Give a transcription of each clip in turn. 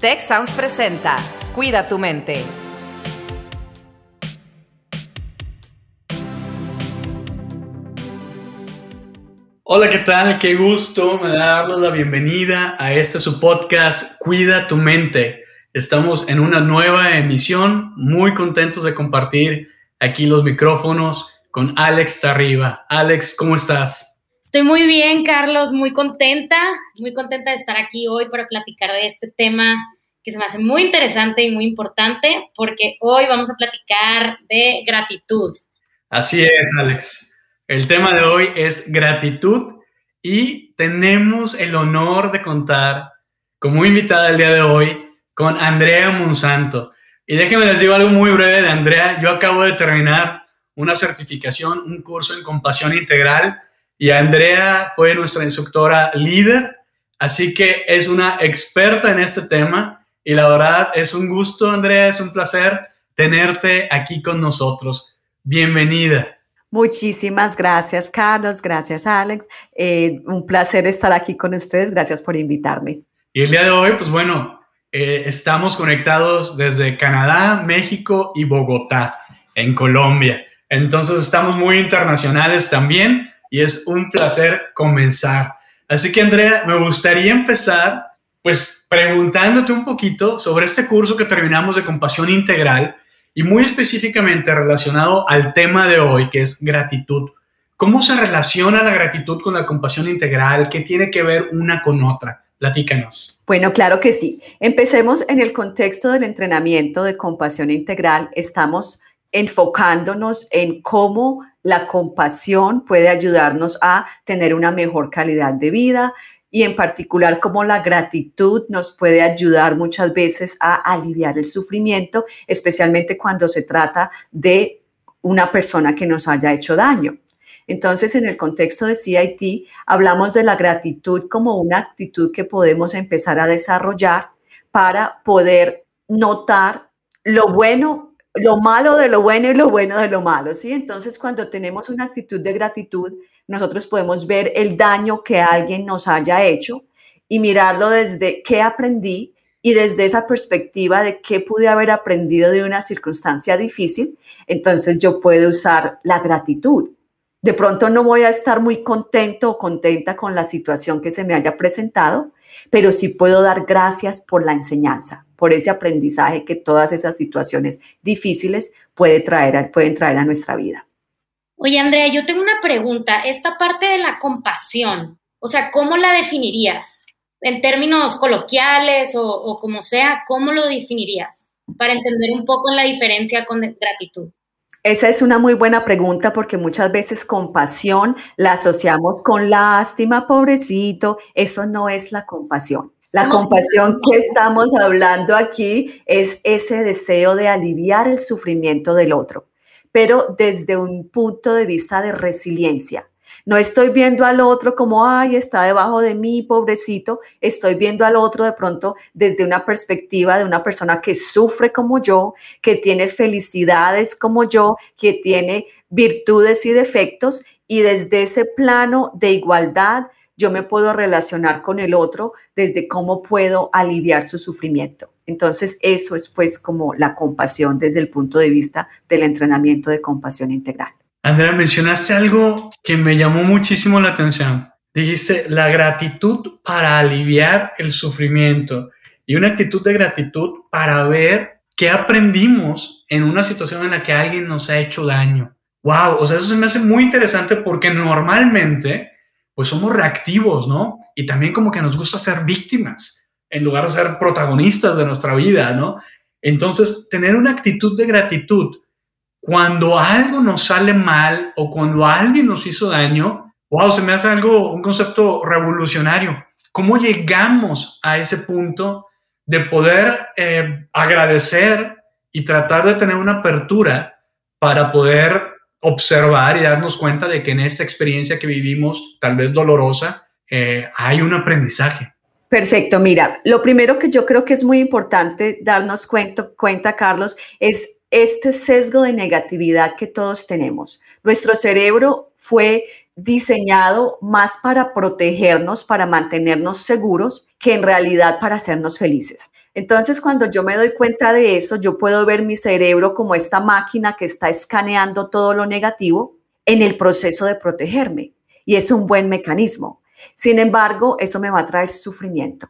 Tech Sounds presenta Cuida tu mente. Hola, ¿qué tal? Qué gusto me da darles la bienvenida a este su podcast Cuida tu mente. Estamos en una nueva emisión, muy contentos de compartir aquí los micrófonos con Alex Tarriba. Alex, ¿cómo estás? Estoy muy bien, Carlos, muy contenta, muy contenta de estar aquí hoy para platicar de este tema que se me hace muy interesante y muy importante, porque hoy vamos a platicar de gratitud. Así es, Alex. El tema de hoy es gratitud y tenemos el honor de contar como invitada el día de hoy con Andrea Monsanto. Y déjenme les digo algo muy breve de Andrea. Yo acabo de terminar una certificación, un curso en compasión integral y Andrea fue nuestra instructora líder, así que es una experta en este tema y la verdad es un gusto, Andrea, es un placer tenerte aquí con nosotros. Bienvenida. Muchísimas gracias, Carlos. Gracias, Alex. Eh, un placer estar aquí con ustedes. Gracias por invitarme. Y el día de hoy, pues bueno, eh, estamos conectados desde Canadá, México y Bogotá, en Colombia. Entonces estamos muy internacionales también y es un placer comenzar. Así que Andrea, me gustaría empezar pues preguntándote un poquito sobre este curso que terminamos de compasión integral y muy específicamente relacionado al tema de hoy, que es gratitud. ¿Cómo se relaciona la gratitud con la compasión integral? ¿Qué tiene que ver una con otra? Platícanos. Bueno, claro que sí. Empecemos en el contexto del entrenamiento de compasión integral. Estamos enfocándonos en cómo la compasión puede ayudarnos a tener una mejor calidad de vida y en particular cómo la gratitud nos puede ayudar muchas veces a aliviar el sufrimiento, especialmente cuando se trata de una persona que nos haya hecho daño. Entonces, en el contexto de CIT, hablamos de la gratitud como una actitud que podemos empezar a desarrollar para poder notar lo bueno lo malo de lo bueno y lo bueno de lo malo, ¿sí? Entonces, cuando tenemos una actitud de gratitud, nosotros podemos ver el daño que alguien nos haya hecho y mirarlo desde qué aprendí y desde esa perspectiva de qué pude haber aprendido de una circunstancia difícil, entonces yo puedo usar la gratitud. De pronto no voy a estar muy contento o contenta con la situación que se me haya presentado, pero sí puedo dar gracias por la enseñanza, por ese aprendizaje que todas esas situaciones difíciles puede traer, pueden traer a nuestra vida. Oye, Andrea, yo tengo una pregunta. Esta parte de la compasión, o sea, ¿cómo la definirías? En términos coloquiales o, o como sea, ¿cómo lo definirías? Para entender un poco la diferencia con gratitud. Esa es una muy buena pregunta porque muchas veces compasión la asociamos con lástima, pobrecito. Eso no es la compasión. La compasión que estamos hablando aquí es ese deseo de aliviar el sufrimiento del otro, pero desde un punto de vista de resiliencia. No estoy viendo al otro como, ay, está debajo de mí, pobrecito. Estoy viendo al otro de pronto desde una perspectiva de una persona que sufre como yo, que tiene felicidades como yo, que tiene virtudes y defectos. Y desde ese plano de igualdad, yo me puedo relacionar con el otro desde cómo puedo aliviar su sufrimiento. Entonces, eso es pues como la compasión desde el punto de vista del entrenamiento de compasión integral. Andrea, mencionaste algo que me llamó muchísimo la atención. Dijiste la gratitud para aliviar el sufrimiento y una actitud de gratitud para ver qué aprendimos en una situación en la que alguien nos ha hecho daño. Wow, o sea, eso se me hace muy interesante porque normalmente pues somos reactivos, ¿no? Y también como que nos gusta ser víctimas en lugar de ser protagonistas de nuestra vida, ¿no? Entonces, tener una actitud de gratitud cuando algo nos sale mal o cuando alguien nos hizo daño, wow, se me hace algo, un concepto revolucionario. ¿Cómo llegamos a ese punto de poder eh, agradecer y tratar de tener una apertura para poder observar y darnos cuenta de que en esta experiencia que vivimos, tal vez dolorosa, eh, hay un aprendizaje? Perfecto, mira, lo primero que yo creo que es muy importante darnos cuenta, cuenta Carlos, es este sesgo de negatividad que todos tenemos. Nuestro cerebro fue diseñado más para protegernos, para mantenernos seguros, que en realidad para hacernos felices. Entonces, cuando yo me doy cuenta de eso, yo puedo ver mi cerebro como esta máquina que está escaneando todo lo negativo en el proceso de protegerme. Y es un buen mecanismo. Sin embargo, eso me va a traer sufrimiento.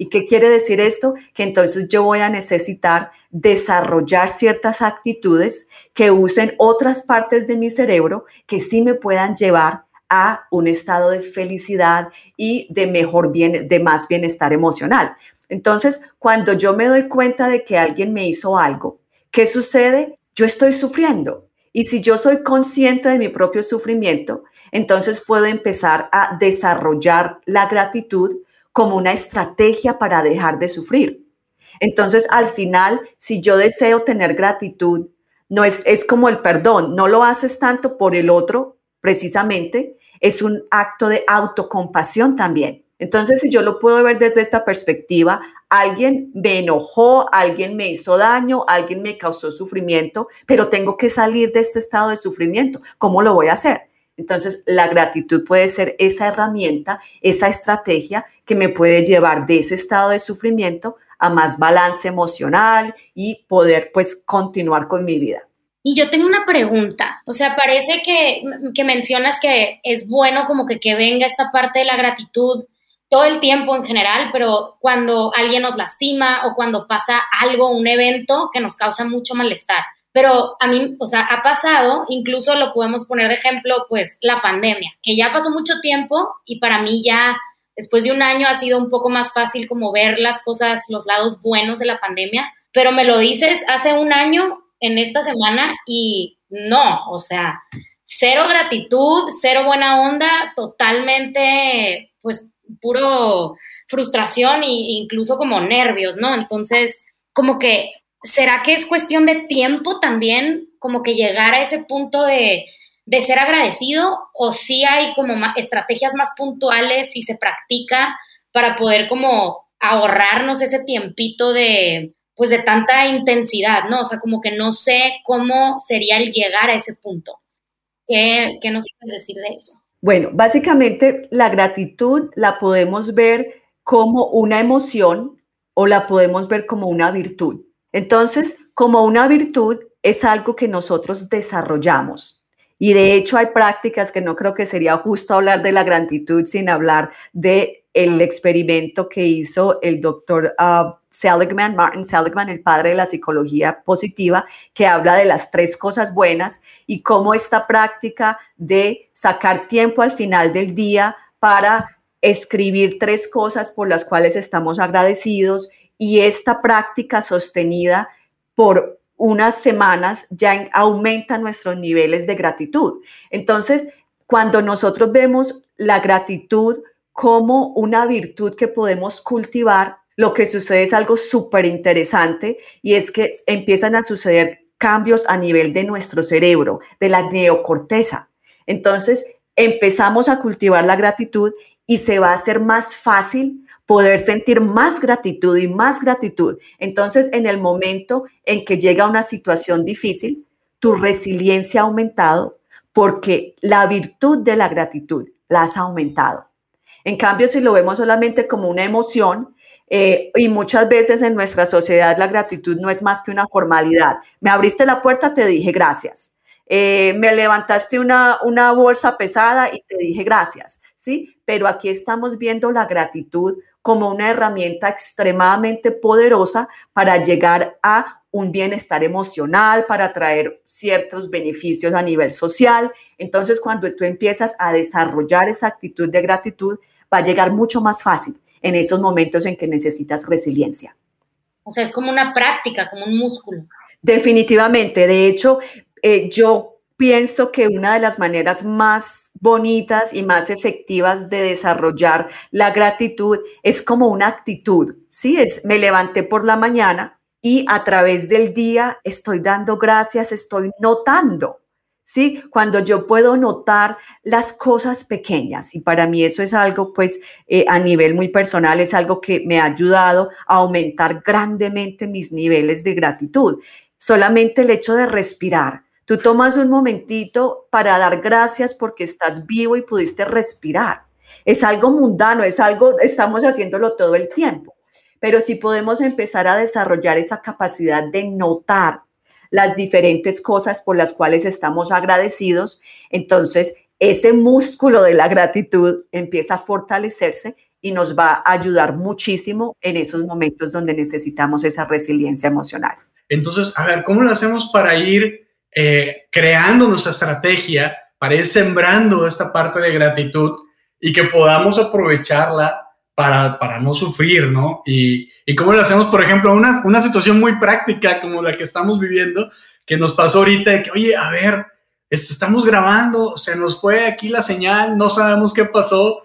¿Y qué quiere decir esto? Que entonces yo voy a necesitar desarrollar ciertas actitudes que usen otras partes de mi cerebro que sí me puedan llevar a un estado de felicidad y de mejor bien, de más bienestar emocional. Entonces, cuando yo me doy cuenta de que alguien me hizo algo, ¿qué sucede? Yo estoy sufriendo. Y si yo soy consciente de mi propio sufrimiento, entonces puedo empezar a desarrollar la gratitud como una estrategia para dejar de sufrir. Entonces, al final, si yo deseo tener gratitud, no es, es como el perdón, no lo haces tanto por el otro, precisamente, es un acto de autocompasión también. Entonces, si yo lo puedo ver desde esta perspectiva, alguien me enojó, alguien me hizo daño, alguien me causó sufrimiento, pero tengo que salir de este estado de sufrimiento. ¿Cómo lo voy a hacer? Entonces, la gratitud puede ser esa herramienta, esa estrategia que me puede llevar de ese estado de sufrimiento a más balance emocional y poder pues continuar con mi vida. Y yo tengo una pregunta, o sea, parece que, que mencionas que es bueno como que, que venga esta parte de la gratitud todo el tiempo en general, pero cuando alguien nos lastima o cuando pasa algo, un evento que nos causa mucho malestar. Pero a mí, o sea, ha pasado, incluso lo podemos poner de ejemplo, pues la pandemia, que ya pasó mucho tiempo y para mí ya después de un año ha sido un poco más fácil como ver las cosas, los lados buenos de la pandemia, pero me lo dices hace un año en esta semana y no, o sea, cero gratitud, cero buena onda, totalmente, pues, puro frustración e incluso como nervios, ¿no? Entonces, como que ¿será que es cuestión de tiempo también como que llegar a ese punto de, ser agradecido o si hay como estrategias más puntuales si se practica para poder como ahorrarnos ese tiempito de pues de tanta intensidad, ¿no? O sea, como que no sé cómo sería el llegar a ese punto. ¿Qué, qué nos puedes decir de eso? Bueno, básicamente la gratitud la podemos ver como una emoción o la podemos ver como una virtud. Entonces, como una virtud es algo que nosotros desarrollamos. Y de hecho hay prácticas que no creo que sería justo hablar de la gratitud sin hablar de el experimento que hizo el doctor uh, Seligman, Martin Seligman, el padre de la psicología positiva, que habla de las tres cosas buenas y cómo esta práctica de sacar tiempo al final del día para escribir tres cosas por las cuales estamos agradecidos y esta práctica sostenida por unas semanas ya aumenta nuestros niveles de gratitud. Entonces, cuando nosotros vemos la gratitud como una virtud que podemos cultivar, lo que sucede es algo súper interesante y es que empiezan a suceder cambios a nivel de nuestro cerebro, de la neocorteza. Entonces, empezamos a cultivar la gratitud y se va a hacer más fácil poder sentir más gratitud y más gratitud. Entonces, en el momento en que llega una situación difícil, tu resiliencia ha aumentado porque la virtud de la gratitud la has aumentado. En cambio, si lo vemos solamente como una emoción, eh, y muchas veces en nuestra sociedad la gratitud no es más que una formalidad. Me abriste la puerta, te dije gracias. Eh, me levantaste una, una bolsa pesada y te dije gracias, ¿sí? Pero aquí estamos viendo la gratitud como una herramienta extremadamente poderosa para llegar a un bienestar emocional, para traer ciertos beneficios a nivel social. Entonces, cuando tú empiezas a desarrollar esa actitud de gratitud, va a llegar mucho más fácil en esos momentos en que necesitas resiliencia. O sea, es como una práctica, como un músculo. Definitivamente. De hecho, eh, yo pienso que una de las maneras más bonitas y más efectivas de desarrollar la gratitud es como una actitud, ¿sí? Es, me levanté por la mañana y a través del día estoy dando gracias, estoy notando, ¿sí? Cuando yo puedo notar las cosas pequeñas y para mí eso es algo, pues, eh, a nivel muy personal, es algo que me ha ayudado a aumentar grandemente mis niveles de gratitud. Solamente el hecho de respirar, Tú tomas un momentito para dar gracias porque estás vivo y pudiste respirar. Es algo mundano, es algo, estamos haciéndolo todo el tiempo. Pero si podemos empezar a desarrollar esa capacidad de notar las diferentes cosas por las cuales estamos agradecidos, entonces ese músculo de la gratitud empieza a fortalecerse y nos va a ayudar muchísimo en esos momentos donde necesitamos esa resiliencia emocional. Entonces, a ver, ¿cómo lo hacemos para ir eh, creando nuestra estrategia, para ir sembrando esta parte de gratitud y que podamos aprovecharla para, para no sufrir, ¿no? Y, y cómo lo hacemos, por ejemplo, una, una situación muy práctica como la que estamos viviendo, que nos pasó ahorita de que, oye, a ver, este, estamos grabando, se nos fue aquí la señal, no sabemos qué pasó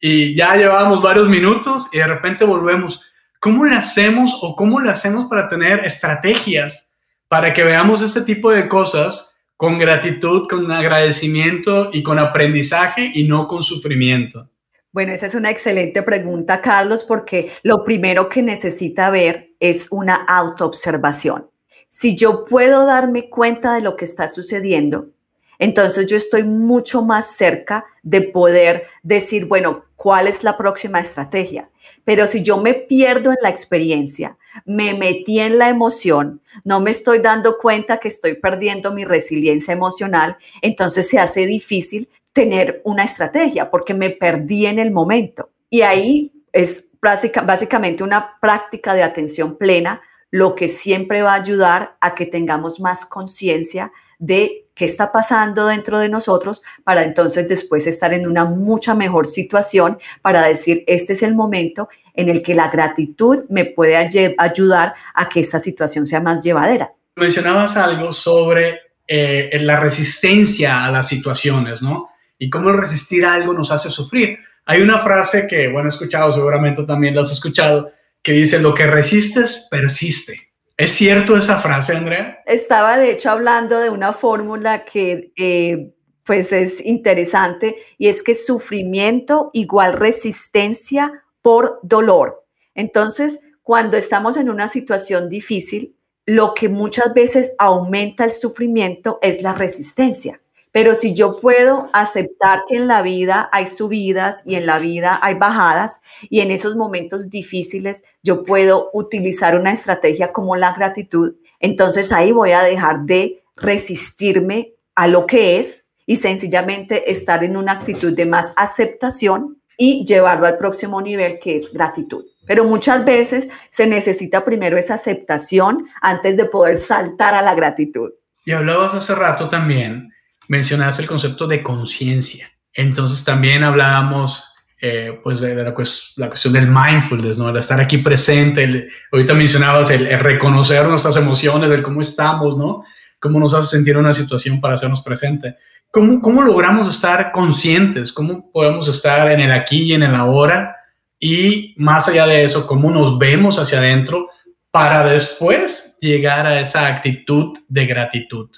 y ya llevábamos varios minutos y de repente volvemos. ¿Cómo le hacemos o cómo le hacemos para tener estrategias para que veamos este tipo de cosas con gratitud, con agradecimiento y con aprendizaje y no con sufrimiento? Bueno, esa es una excelente pregunta, Carlos, porque lo primero que necesita ver es una autoobservación. Si yo puedo darme cuenta de lo que está sucediendo, entonces yo estoy mucho más cerca de poder decir, bueno, ¿cuál es la próxima estrategia? Pero si yo me pierdo en la experiencia, me metí en la emoción, no me estoy dando cuenta que estoy perdiendo mi resiliencia emocional, entonces se hace difícil tener una estrategia porque me perdí en el momento. Y ahí es básicamente una práctica de atención plena lo que siempre va a ayudar a que tengamos más conciencia de qué está pasando dentro de nosotros para entonces después estar en una mucha mejor situación para decir, este es el momento en el que la gratitud me puede ayudar a que esta situación sea más llevadera. Mencionabas algo sobre eh, la resistencia a las situaciones, ¿no? Y cómo resistir algo nos hace sufrir. Hay una frase que, bueno, he escuchado, seguramente también la has escuchado, que dice, lo que resistes, persiste. ¿Es cierto esa frase, Andrea? Estaba de hecho hablando de una fórmula que eh, pues es interesante y es que sufrimiento igual resistencia por dolor. Entonces, cuando estamos en una situación difícil, lo que muchas veces aumenta el sufrimiento es la resistencia. Pero si yo puedo aceptar que en la vida hay subidas y en la vida hay bajadas y en esos momentos difíciles yo puedo utilizar una estrategia como la gratitud, entonces ahí voy a dejar de resistirme a lo que es y sencillamente estar en una actitud de más aceptación y llevarlo al próximo nivel que es gratitud. Pero muchas veces se necesita primero esa aceptación antes de poder saltar a la gratitud. Y hablabas hace rato también mencionaste el concepto de conciencia. Entonces también hablábamos eh, pues de, la, cuestión del mindfulness, ¿no? El estar aquí presente. ahorita mencionabas el, reconocer nuestras emociones, el cómo estamos, ¿no? Cómo nos hace sentir una situación para hacernos presente. ¿Cómo, ¿Cómo logramos estar conscientes? ¿Cómo podemos estar en el aquí y en el ahora? Y más allá de eso, ¿cómo nos vemos hacia adentro para después llegar a esa actitud de gratitud?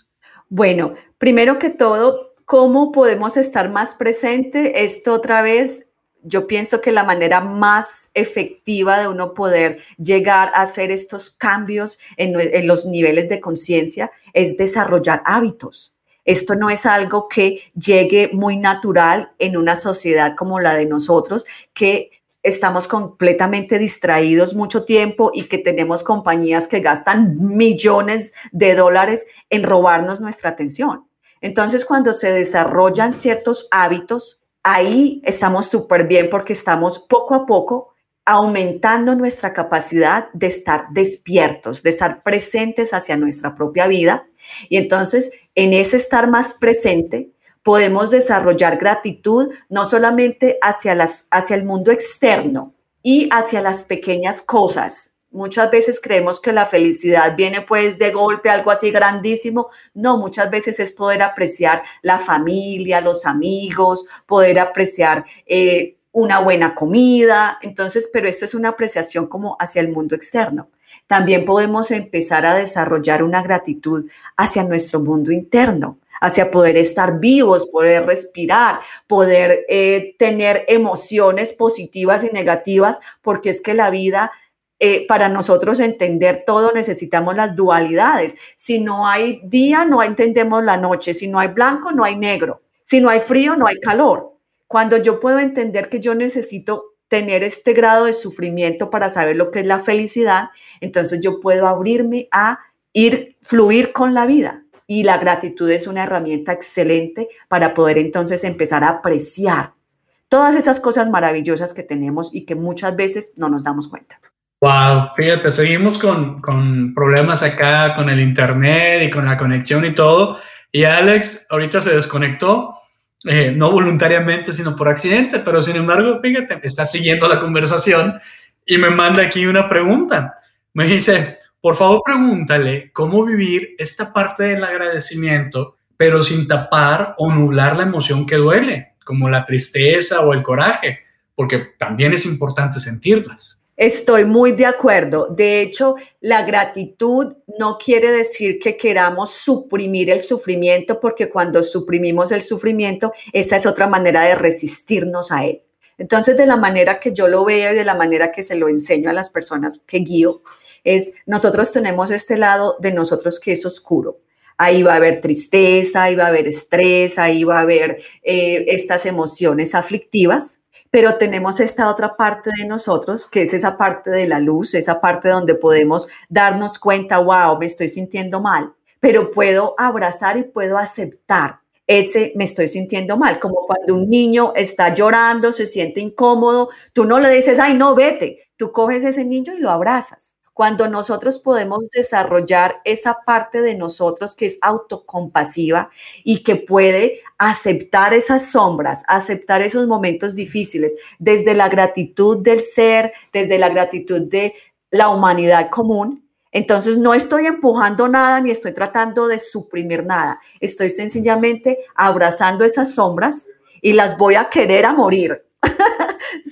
Bueno, primero que todo, ¿cómo podemos estar más presente? Esto otra vez, yo pienso que la manera más efectiva de uno poder llegar a hacer estos cambios en, en los niveles de conciencia es desarrollar hábitos. Esto no es algo que llegue muy natural en una sociedad como la de nosotros, que estamos completamente distraídos mucho tiempo y que tenemos compañías que gastan millones de dólares en robarnos nuestra atención. Entonces, cuando se desarrollan ciertos hábitos, ahí estamos súper bien porque estamos poco a poco aumentando nuestra capacidad de estar despiertos, de estar presentes hacia nuestra propia vida. Y entonces, en ese estar más presente, podemos desarrollar gratitud no solamente hacia, las, hacia el mundo externo y hacia las pequeñas cosas. Muchas veces creemos que la felicidad viene pues de golpe, algo así grandísimo. No, muchas veces es poder apreciar la familia, los amigos, poder apreciar eh, una buena comida. Entonces, pero esto es una apreciación como hacia el mundo externo. También podemos empezar a desarrollar una gratitud hacia nuestro mundo interno hacia poder estar vivos, poder respirar, poder eh, tener emociones positivas y negativas, porque es que la vida eh, para nosotros entender todo necesitamos las dualidades. Si no hay día, no entendemos la noche. Si no hay blanco, no hay negro. Si no hay frío, no hay calor. Cuando yo puedo entender que yo necesito tener este grado de sufrimiento para saber lo que es la felicidad, entonces yo puedo abrirme a ir, fluir con la vida. Y la gratitud es una herramienta excelente para poder entonces empezar a apreciar todas esas cosas maravillosas que tenemos y que muchas veces no nos damos cuenta. Wow, fíjate, seguimos con, con, problemas acá con el internet y con la conexión y todo. Y Alex ahorita se desconectó, eh, no voluntariamente, sino por accidente, pero sin embargo, fíjate, está siguiendo la conversación y me manda aquí una pregunta. Me dice, por favor pregúntale cómo vivir esta parte del agradecimiento, pero sin tapar o nublar la emoción que duele, como la tristeza o el coraje, porque también es importante sentirlas. Estoy muy de acuerdo. De hecho, la gratitud no quiere decir que queramos suprimir el sufrimiento, porque cuando suprimimos el sufrimiento, esa es otra manera de resistirnos a él. Entonces, de la manera que yo lo veo y de la manera que se lo enseño a las personas que guío, es nosotros tenemos este lado de nosotros que es oscuro. Ahí va a haber tristeza, ahí va a haber estrés, ahí va a haber eh, estas emociones aflictivas pero tenemos esta otra parte de nosotros, que es esa parte de la luz, esa parte donde podemos darnos cuenta, wow, me estoy sintiendo mal, pero puedo abrazar y puedo aceptar ese me estoy sintiendo mal, como cuando un niño está llorando, se siente incómodo, tú no le dices, ay, no, vete, tú coges ese niño y lo abrazas cuando nosotros podemos desarrollar esa parte de nosotros que es autocompasiva y que puede aceptar esas sombras, aceptar esos momentos difíciles, desde la gratitud del ser, desde la gratitud de la humanidad común, entonces no estoy empujando nada ni estoy tratando de suprimir nada. Estoy sencillamente abrazando esas sombras y las voy a querer a morir.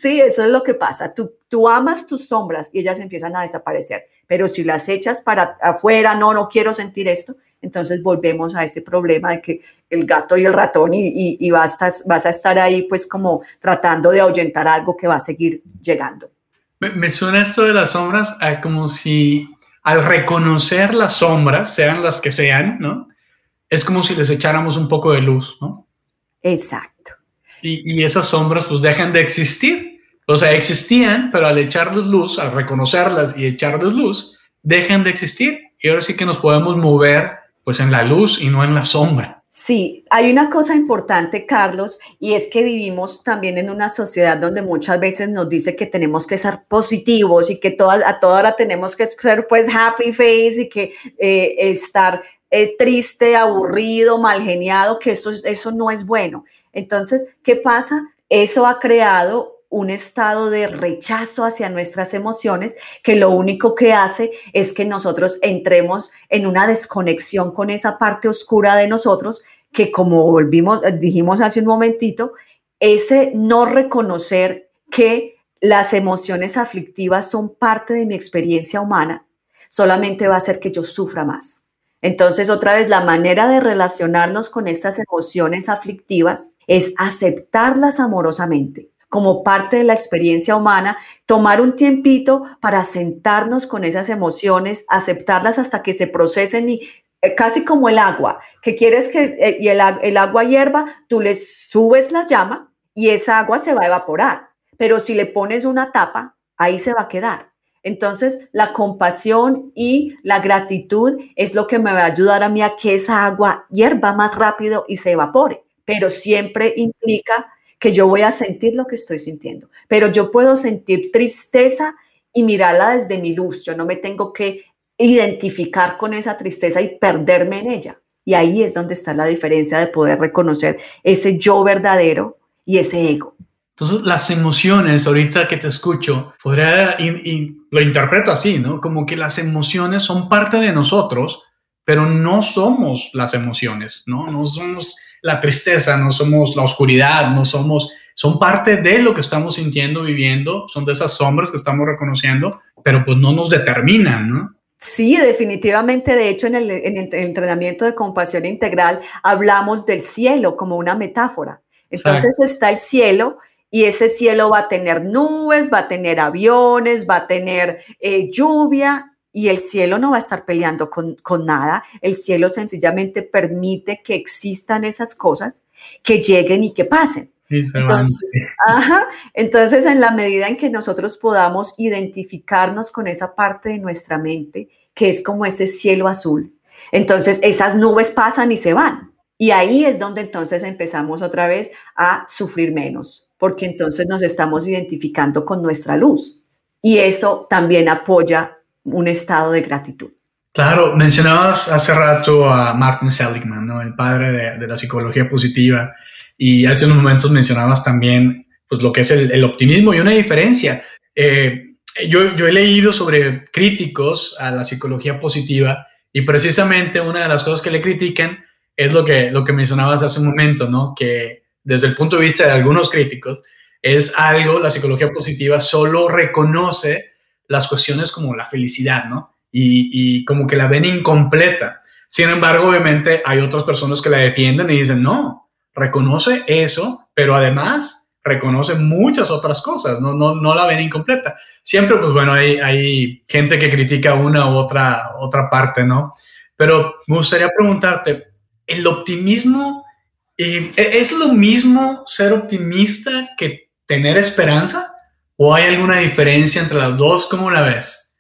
Sí, eso es lo que pasa. Tú, tú amas tus sombras y ellas empiezan a desaparecer. Pero si las echas para afuera, no, no quiero sentir esto, entonces volvemos a ese problema de que el gato y el ratón y, y, vas, a, vas, a, estar ahí pues como tratando de ahuyentar algo que va a seguir llegando. Me, me suena esto de las sombras a como si al reconocer las sombras, sean las que sean, ¿no? Es como si les echáramos un poco de luz, ¿no? Exacto y, esas sombras pues dejan de existir. O sea, existían, pero al echarles luz, al reconocerlas y echarles luz, dejan de existir. Y ahora sí que nos podemos mover pues en la luz y no en la sombra. Sí, hay una cosa importante, Carlos, y es que vivimos también en una sociedad donde muchas veces nos dice que tenemos que ser positivos y que todas, a toda hora tenemos que ser pues happy face y que eh, estar eh, triste, aburrido, mal geniado, que eso, eso no es bueno. Entonces, ¿qué pasa? Eso ha creado un estado de rechazo hacia nuestras emociones que lo único que hace es que nosotros entremos en una desconexión con esa parte oscura de nosotros que como volvimos, dijimos hace un momentito, ese no reconocer que las emociones aflictivas son parte de mi experiencia humana, solamente va a hacer que yo sufra más. Entonces, otra vez, la manera de relacionarnos con estas emociones aflictivas es aceptarlas amorosamente como parte de la experiencia humana, tomar un tiempito para sentarnos con esas emociones, aceptarlas hasta que se procesen y eh, casi como el agua, que quieres que eh, y el, el agua hierva, tú le subes la llama y esa agua se va a evaporar, pero si le pones una tapa, ahí se va a quedar. Entonces, la compasión y la gratitud es lo que me va a ayudar a mí a que esa agua hierva más rápido y se evapore, pero siempre implica que yo voy a sentir lo que estoy sintiendo, pero yo puedo sentir tristeza y mirarla desde mi luz, yo no me tengo que identificar con esa tristeza y perderme en ella. Y ahí es donde está la diferencia de poder reconocer ese yo verdadero y ese ego. Entonces, las emociones, ahorita que te escucho, podría, y, lo interpreto así, ¿no? Como que las emociones son parte de nosotros, pero no somos las emociones, ¿no? No somos la tristeza, no somos la oscuridad, no somos, son parte de lo que estamos sintiendo, viviendo, son de esas sombras que estamos reconociendo, pero pues no nos determinan, ¿no? Sí, definitivamente. De hecho, en el, en el entrenamiento de compasión integral hablamos del cielo como una metáfora. Entonces está el cielo y ese cielo va a tener nubes, va a tener aviones, va a tener eh, lluvia y el cielo no va a estar peleando con, con nada. El cielo sencillamente permite que existan esas cosas, que lleguen y que pasen. Entonces, ajá, entonces, en la medida en que nosotros podamos identificarnos con esa parte de nuestra mente, que es como ese cielo azul, entonces esas nubes pasan y se van. Y ahí es donde entonces empezamos otra vez a sufrir menos, porque entonces nos estamos identificando con nuestra luz. Y eso también apoya un estado de gratitud. Claro, mencionabas hace rato a Martin Seligman, ¿no? el padre de, la psicología positiva, y hace unos momentos mencionabas también pues, lo que es el, optimismo y una diferencia. Eh, yo, yo he leído sobre críticos a la psicología positiva y precisamente una de las cosas que le critican es lo que, lo que mencionabas hace un momento, ¿no? Que desde el punto de vista de algunos críticos, es algo, la psicología positiva solo reconoce las cuestiones como la felicidad, ¿no? Y, como que la ven incompleta. Sin embargo, obviamente hay otras personas que la defienden y dicen, no, reconoce eso, pero además reconoce muchas otras cosas, no, no, no la ven incompleta. Siempre, pues bueno, hay, hay gente que critica una u otra, otra parte, ¿no? Pero me gustaría preguntarte, el optimismo, eh, ¿es lo mismo ser optimista que tener esperanza? ¿O hay alguna diferencia entre las dos? ¿Cómo la ves?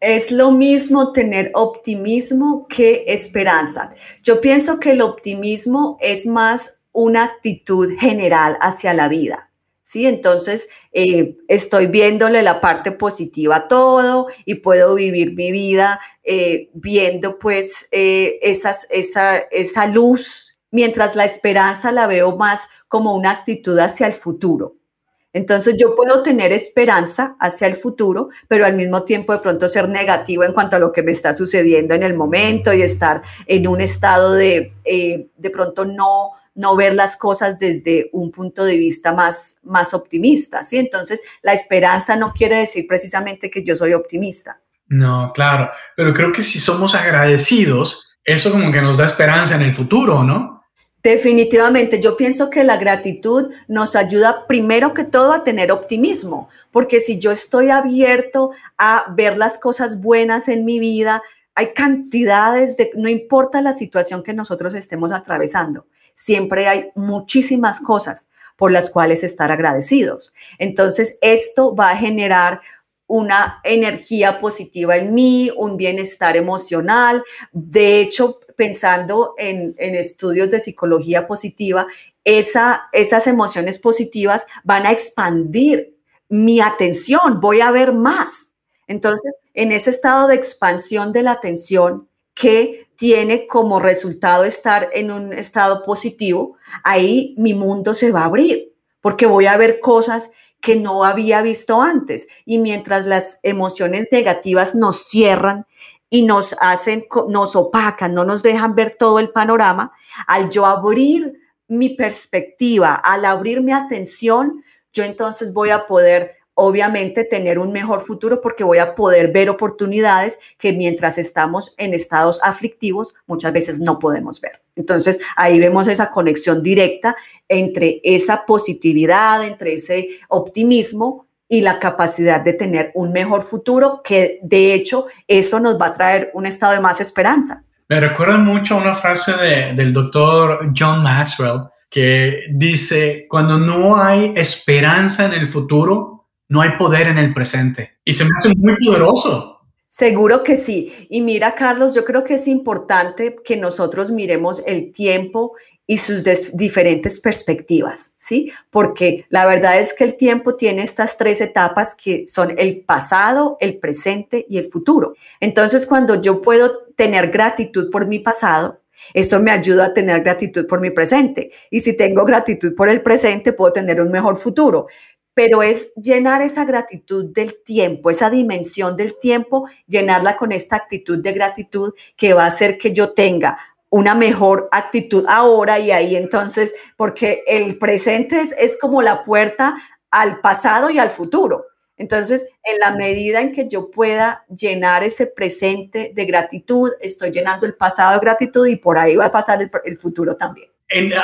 Es lo mismo tener optimismo que esperanza. Yo pienso que el optimismo es más una actitud general hacia la vida. ¿sí? Entonces, eh, estoy viéndole la parte positiva a todo y puedo vivir mi vida eh, viendo pues eh, esa, esa luz, mientras la esperanza la veo más como una actitud hacia el futuro. Entonces yo puedo tener esperanza hacia el futuro, pero al mismo tiempo de pronto ser negativo en cuanto a lo que me está sucediendo en el momento y estar en un estado de de pronto no, no ver las cosas desde un punto de vista más, más optimista, ¿sí? Entonces, la esperanza no quiere decir precisamente que yo soy optimista. No, claro, pero creo que si somos agradecidos, eso como que nos da esperanza en el futuro, ¿no? Definitivamente, yo pienso que la gratitud nos ayuda primero que todo a tener optimismo, porque si yo estoy abierto a ver las cosas buenas en mi vida, hay cantidades de, no importa la situación que nosotros estemos atravesando, siempre hay muchísimas cosas por las cuales estar agradecidos. Entonces, esto va a generar una energía positiva en mí, un bienestar emocional. De hecho, pensando en, estudios de psicología positiva, esa, esas emociones positivas van a expandir mi atención, voy a ver más. Entonces, en ese estado de expansión de la atención que tiene como resultado estar en un estado positivo, ahí mi mundo se va a abrir, porque voy a ver cosas que no había visto antes. Y mientras las emociones negativas nos cierran y nos hacen, nos opacan, no nos dejan ver todo el panorama, al yo abrir mi perspectiva, al abrir mi atención, yo entonces voy a poder obviamente tener un mejor futuro porque voy a poder ver oportunidades que mientras estamos en estados aflictivos muchas veces no podemos ver. Entonces ahí vemos esa conexión directa entre esa positividad, entre ese optimismo y la capacidad de tener un mejor futuro, que de hecho eso nos va a traer un estado de más esperanza. Me recuerda mucho una frase del doctor John Maxwell que dice, cuando no hay esperanza en el futuro, no hay poder en el presente. Y se me hace muy poderoso. Seguro que sí. Y mira, Carlos, yo creo que es importante que nosotros miremos el tiempo y sus diferentes perspectivas, ¿sí? Porque la verdad es que el tiempo tiene estas tres etapas que son el pasado, el presente y el futuro. Entonces, cuando yo puedo tener gratitud por mi pasado, eso me ayuda a tener gratitud por mi presente. Y si tengo gratitud por el presente, puedo tener un mejor futuro pero es llenar esa gratitud del tiempo, esa dimensión del tiempo, llenarla con esta actitud de gratitud que va a hacer que yo tenga una mejor actitud ahora y ahí entonces, porque el presente es, como la puerta al pasado y al futuro. Entonces, en la medida en que yo pueda llenar ese presente de gratitud, estoy llenando el pasado de gratitud y por ahí va a pasar el, futuro también.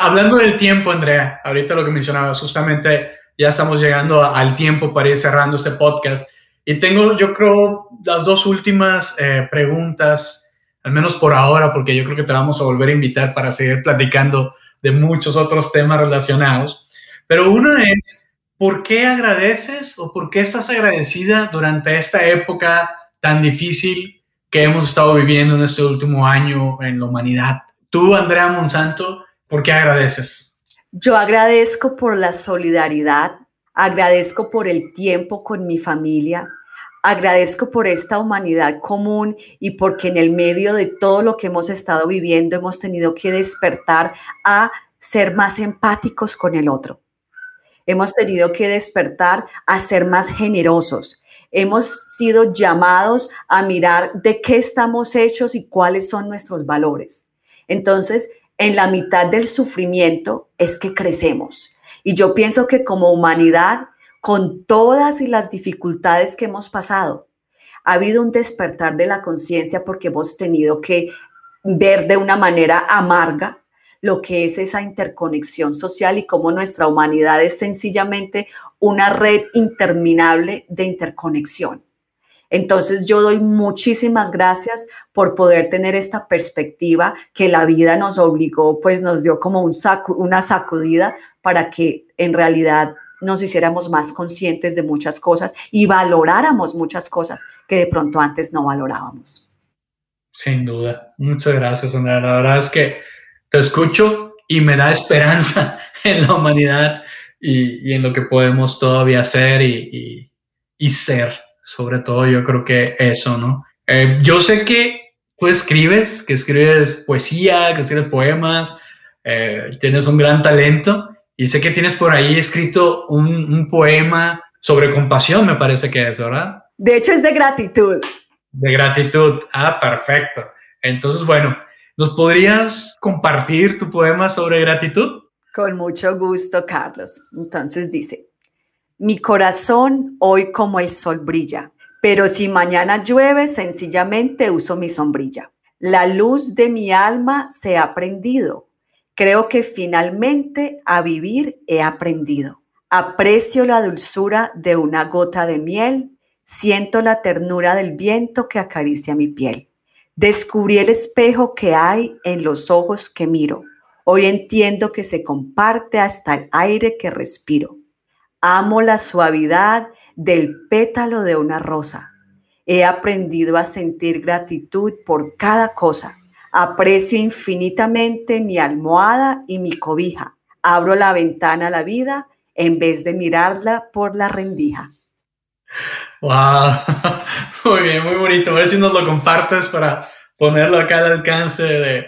hablando del tiempo, Andrea, ahorita lo que mencionabas, justamente ya estamos llegando al tiempo para ir cerrando este podcast. Y tengo, yo creo, las dos últimas eh, preguntas, al menos por ahora, porque yo creo que te vamos a volver a invitar para seguir platicando de muchos otros temas relacionados. Pero una es, ¿por qué agradeces o por qué estás agradecida durante esta época tan difícil que hemos estado viviendo en este último año en la humanidad? Tú, Andrea Monsanto, ¿por qué agradeces? Yo agradezco por la solidaridad, agradezco por el tiempo con mi familia, agradezco por esta humanidad común y porque en el medio de todo lo que hemos estado viviendo hemos tenido que despertar a ser más empáticos con el otro. Hemos tenido que despertar a ser más generosos. Hemos sido llamados a mirar de qué estamos hechos y cuáles son nuestros valores. Entonces, en la mitad del sufrimiento es que crecemos. Y yo pienso que como humanidad, con todas y las dificultades que hemos pasado, ha habido un despertar de la conciencia porque hemos tenido que ver de una manera amarga lo que es esa interconexión social y cómo nuestra humanidad es sencillamente una red interminable de interconexión. Entonces yo doy muchísimas gracias por poder tener esta perspectiva que la vida nos obligó, pues nos dio como un una sacudida para que en realidad nos hiciéramos más conscientes de muchas cosas y valoráramos muchas cosas que de pronto antes no valorábamos. Sin duda. Muchas gracias, Andrea. La verdad es que te escucho y me da esperanza en la humanidad y, en lo que podemos todavía hacer y, y ser sobre todo yo creo que eso, ¿no? Eh, yo sé que tú escribes, que escribes poesía, que escribes poemas, eh, tienes un gran talento y sé que tienes por ahí escrito un, un, poema sobre compasión, me parece que es, ¿verdad? De hecho es de gratitud. De gratitud, ah, perfecto. Entonces, bueno, ¿nos podrías compartir tu poema sobre gratitud? Con mucho gusto, Carlos. Entonces dice, mi corazón hoy como el sol brilla, pero si mañana llueve, sencillamente uso mi sombrilla. La luz de mi alma se ha prendido. Creo que finalmente a vivir he aprendido. Aprecio la dulzura de una gota de miel. Siento la ternura del viento que acaricia mi piel. Descubrí el espejo que hay en los ojos que miro. Hoy entiendo que se comparte hasta el aire que respiro. Amo la suavidad del pétalo de una rosa. He aprendido a sentir gratitud por cada cosa. Aprecio infinitamente mi almohada y mi cobija. Abro la ventana a la vida en vez de mirarla por la rendija. Wow, muy bien, muy bonito. A ver si nos lo compartes para ponerlo acá al alcance de,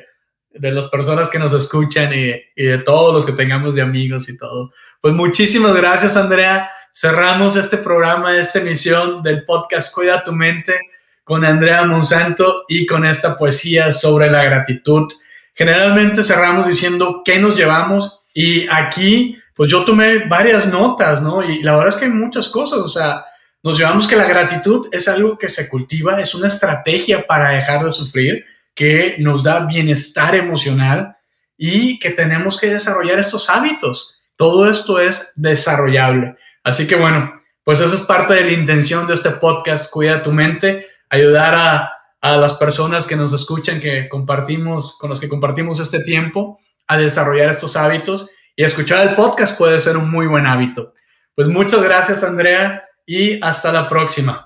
de las personas que nos escuchan y, y, de todos los que tengamos de amigos y todo. Pues muchísimas gracias, Andrea. Cerramos este programa, esta emisión del podcast Cuida tu mente con Andrea Monsanto y con esta poesía sobre la gratitud. Generalmente cerramos diciendo qué nos llevamos y aquí pues yo tomé varias notas, ¿no? Y la verdad es que hay muchas cosas, o sea, nos llevamos que la gratitud es algo que se cultiva, es una estrategia para dejar de sufrir, que nos da bienestar emocional y que tenemos que desarrollar estos hábitos. Todo esto es desarrollable. Así que bueno, pues esa es parte de la intención de este podcast, Cuida tu mente, ayudar a, a las personas que nos escuchan, que compartimos, con los que compartimos este tiempo, a desarrollar estos hábitos y escuchar el podcast puede ser un muy buen hábito. Pues muchas gracias, Andrea, y hasta la próxima.